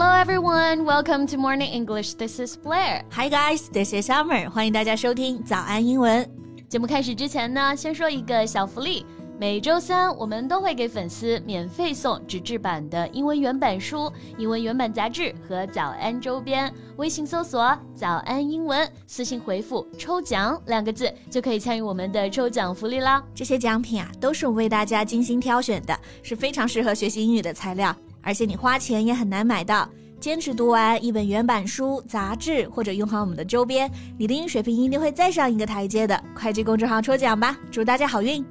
Hello everyone, welcome to Morning English. This is Blair. Hi guys, this is Summer. 欢迎大家收听早安英文。节目开始之前呢，先说一个小福利。每周三，我们都会给粉丝免费送纸质版的英文原版书、英文原版杂志和早安周边。微信搜索“早安英文”，私信回复“抽奖”两个字，就可以参与我们的抽奖福利啦。这些奖品啊，都是我为大家精心挑选的，是非常适合学习英语的材料，而且你花钱也很难买到。坚持读完一本原版书、杂志，或者用好我们的周边，你的英语水平一定会再上一个台阶的。快去公众号抽奖吧，祝大家好运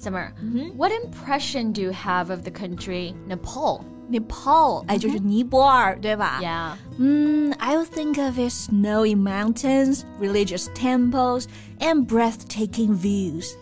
！Summer, mm-hmm. what impression do you have of the country Nepal? Nepal, 哎，就是尼泊尔，对吧？Yeah. Mm, I would think of its snowy mountains, religious temples, and breathtaking views.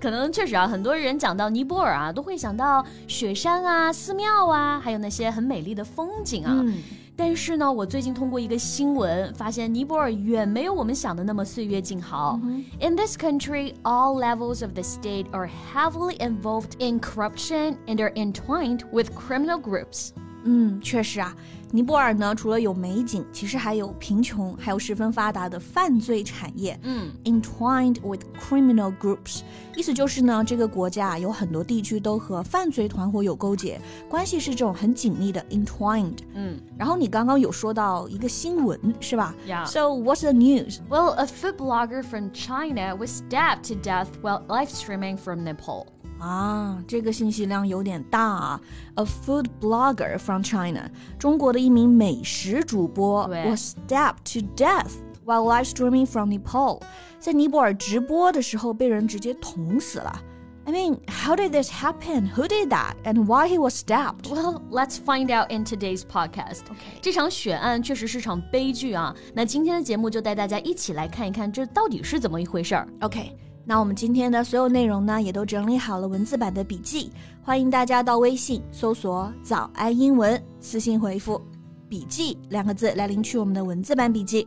可能确实啊，很多人讲到尼泊尔啊，都会想到雪山啊、寺庙啊，还有那些很美丽的风景啊。嗯但是呢，我最近通过一个新闻发现，尼泊尔远没有我们想的那么岁月静好。Mm -hmm. In this country, all levels of the state are heavily involved in corruption and are entwined with criminal groups. 嗯，确实啊，尼泊尔呢，除了有美景，其实还有贫穷，还有十分发达的犯罪产业。嗯，entwined with criminal groups，意思就是呢，这个国家有很多地区都和犯罪团伙有勾结，关系是这种很紧密的 entwined。嗯，然后你刚刚有说到一个新闻是吧？Yeah. So what's the news? Well, a food blogger from China was stabbed to death while live streaming from Nepal. 啊，这个信息量有点大啊！A food blogger from China，中国的一名美食主播，was stabbed to death while live streaming from Nepal，在尼泊尔直播的时候被人直接捅死了。I mean, how did this happen? Who did that? And why he was stabbed? Well, let's find out in today's podcast. OK，这场血案确实是场悲剧啊。那今天的节目就带大家一起来看一看，这到底是怎么一回事儿。OK。 那我们今天的所有内容呢，也都整理好了文字版的笔记，欢迎大家到微信搜索“早安英文”，私信回复“笔记”两个字来领取我们的文字版笔记。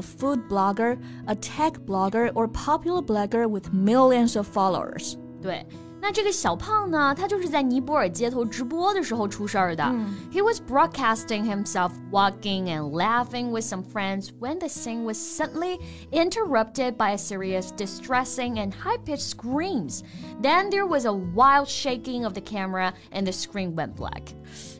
a food blogger, a tech blogger, or popular blogger with millions of followers. 对。那这个小胖呢，他就是在尼泊尔街头直播的时候出事儿的。嗯、He was broadcasting himself walking and laughing with some friends when the scene was suddenly interrupted by a series distressing and high-pitched screams. Then there was a wild shaking of the camera and the screen went black.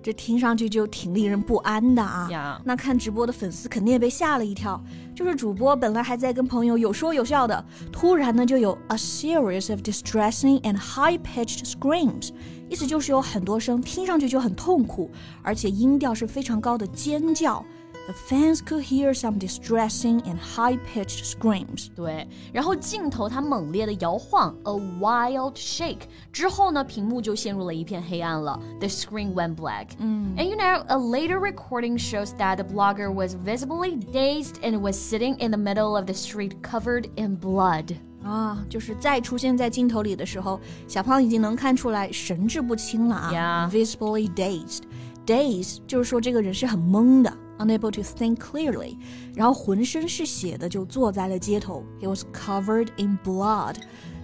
这听上去就挺令人不安的啊。Yeah. 那看直播的粉丝肯定也被吓了一跳。就是主播本来还在跟朋友有说有笑的，突然呢就有 a series of distressing and high-pitched screams，意思就是有很多声听上去就很痛苦，而且音调是非常高的尖叫。The fans could hear some distressing and high-pitched screams。对，然后镜头它猛烈的摇晃，a wild shake。之后呢，屏幕就陷入了一片黑暗了。The screen went black。嗯，And you know, a later recording shows that the blogger was visibly dazed and was sitting in the middle of the street covered in blood。 啊，就是再出现在镜头里的时候，小胖已经能看出来神志不清了啊。Yeah. Visibly dazed。Daze 就是说这个人是很懵的。unable to think clearly，然后浑身是血的就坐在了街头。He was covered in blood.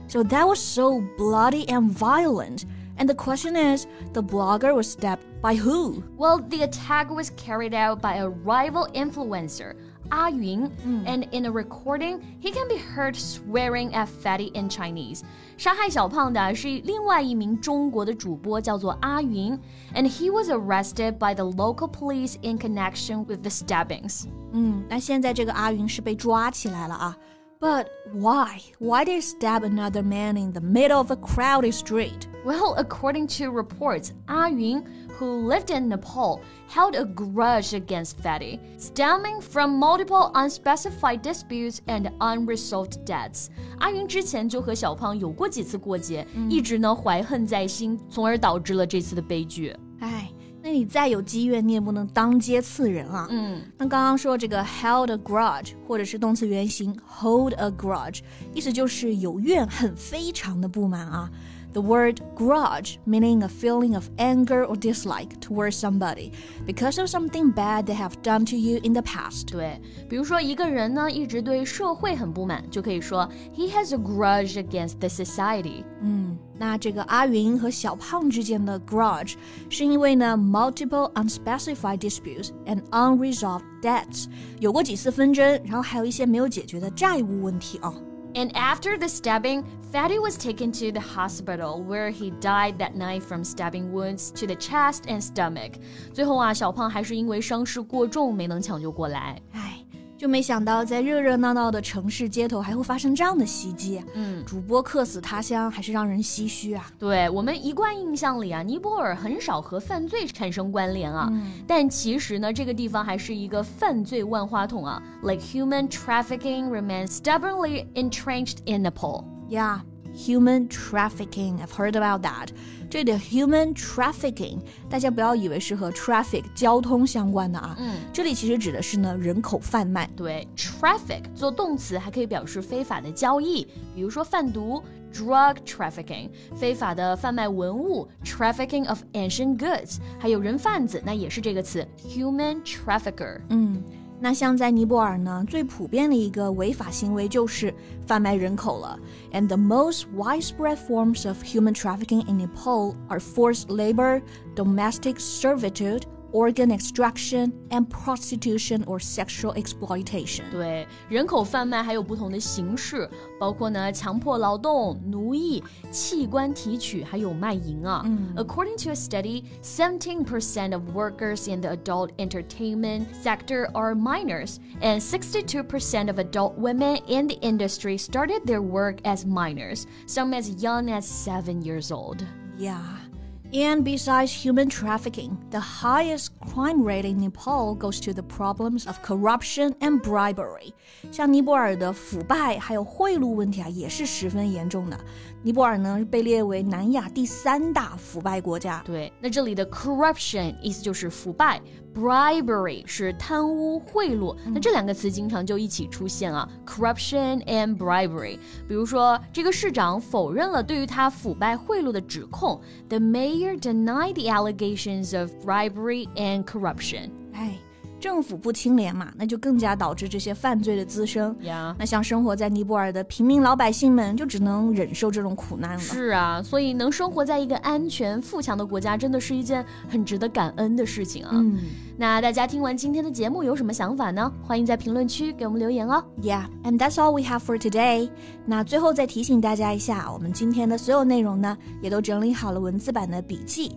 So that was so bloody and violent. And the question is, the blogger was stabbed by who? Well, the attack was carried out by a rival influencer. Ah Yun, and in a recording, he can be heard swearing at Fatty in Chinese. 杀害小胖的是另外一名中国的主播，叫做阿云，and he was arrested by the local police in connection with the stabbings. 嗯，那现在这个阿云是被抓起来了啊。But why? Why did he stab another man in the middle of a crowded street? Well, according to reports, Ah Yun, who lived in Nepal, held a grudge against Fatty, stemming from multiple unspecified disputes and unresolved debts. 阿云之前就和小胖有过几次过节，一直呢怀恨在心，从而导致了这次的悲剧。哎。那 你再有积怨，你也不能当街刺人啊。嗯，那刚刚说这个 held a grudge，或者是动词原形 hold a grudge，意思就是有怨恨，非常的不满啊。 The word grudge meaning a feeling of anger or dislike towards somebody because of something bad they have done to you in the past. 对，比如说一个人呢一直对社会很不满，就可以说 he has a grudge against the society。嗯，那这个阿云和小胖之间的 grudge 是因为呢 multiple unspecified disputes and unresolved debts 有过几次纷争，然后还有一些没有解决的债务问题啊。 And after the stabbing, Fatty was taken to the hospital where he died that night from stabbing wounds to the chest and stomach. 最后啊，小胖还是因为伤势过重没能抢救过来。唉。 就没想到，在热热闹闹的城市街头，还会发生这样的袭击。嗯，主播客死他乡，还是让人唏嘘啊。对我们一贯印象里啊，尼泊尔很少和犯罪产生关联啊。嗯、但其实呢，这个地方还是一个犯罪万花筒啊。Like human trafficking remains stubbornly entrenched in Nepal. Yeah. Human trafficking, I've heard about that. 这里的 human trafficking，大家不要以为是和 traffic 交通相关的啊，嗯，这里其实指的是呢人口贩卖。对，traffic 做动词还可以表示非法的交易，比如说贩毒 drug trafficking，非法的贩卖文物 trafficking of ancient goods，还有人贩子，那也是这个词 human trafficker。嗯。 那像在尼泊尔呢，最普遍的一个违法行为就是贩卖人口了。And the most widespread forms of human trafficking in Nepal are forced labor, domestic servitude, organ extraction and prostitution or sexual exploitation。对，人口贩卖还有不同的形式，包括呢强迫劳动、奴役、器官提取，还有卖淫啊。嗯、According to a study, 17% of workers in the adult entertainment sector are minors, and 62% of adult women in the industry started their work as minors, some as young as seven years old. Yeah. And besides human trafficking, the highest crime rate in Nepal goes to the problems of corruption and bribery. 像尼泊尔的腐败还有贿赂问题啊，也是十分严重的。尼泊尔呢被列为南亚第三大腐败国家。对，那这里的 corruption 意思就是腐败 ，bribery 是贪污贿赂。那这两个词经常就一起出现啊，corruption and bribery。比如说，这个市长否认了对于他腐败贿赂的指控，the mayor denied the allegations of bribery and corruption。哎。 政府不清廉嘛，那就更加导致这些犯罪的滋生。呀，那像生活在尼泊尔的平民老百姓们，就只能忍受这种苦难了。是啊，所以能生活在一个安全富强的国家，真的是一件很值得感恩的事情啊。嗯，那大家听完今天的节目有什么想法呢？欢迎在评论区给我们留言哦。Yeah，and that's all we have for today。那最后再提醒大家一下，我们今天的所有内容呢，也都整理好了文字版的笔记。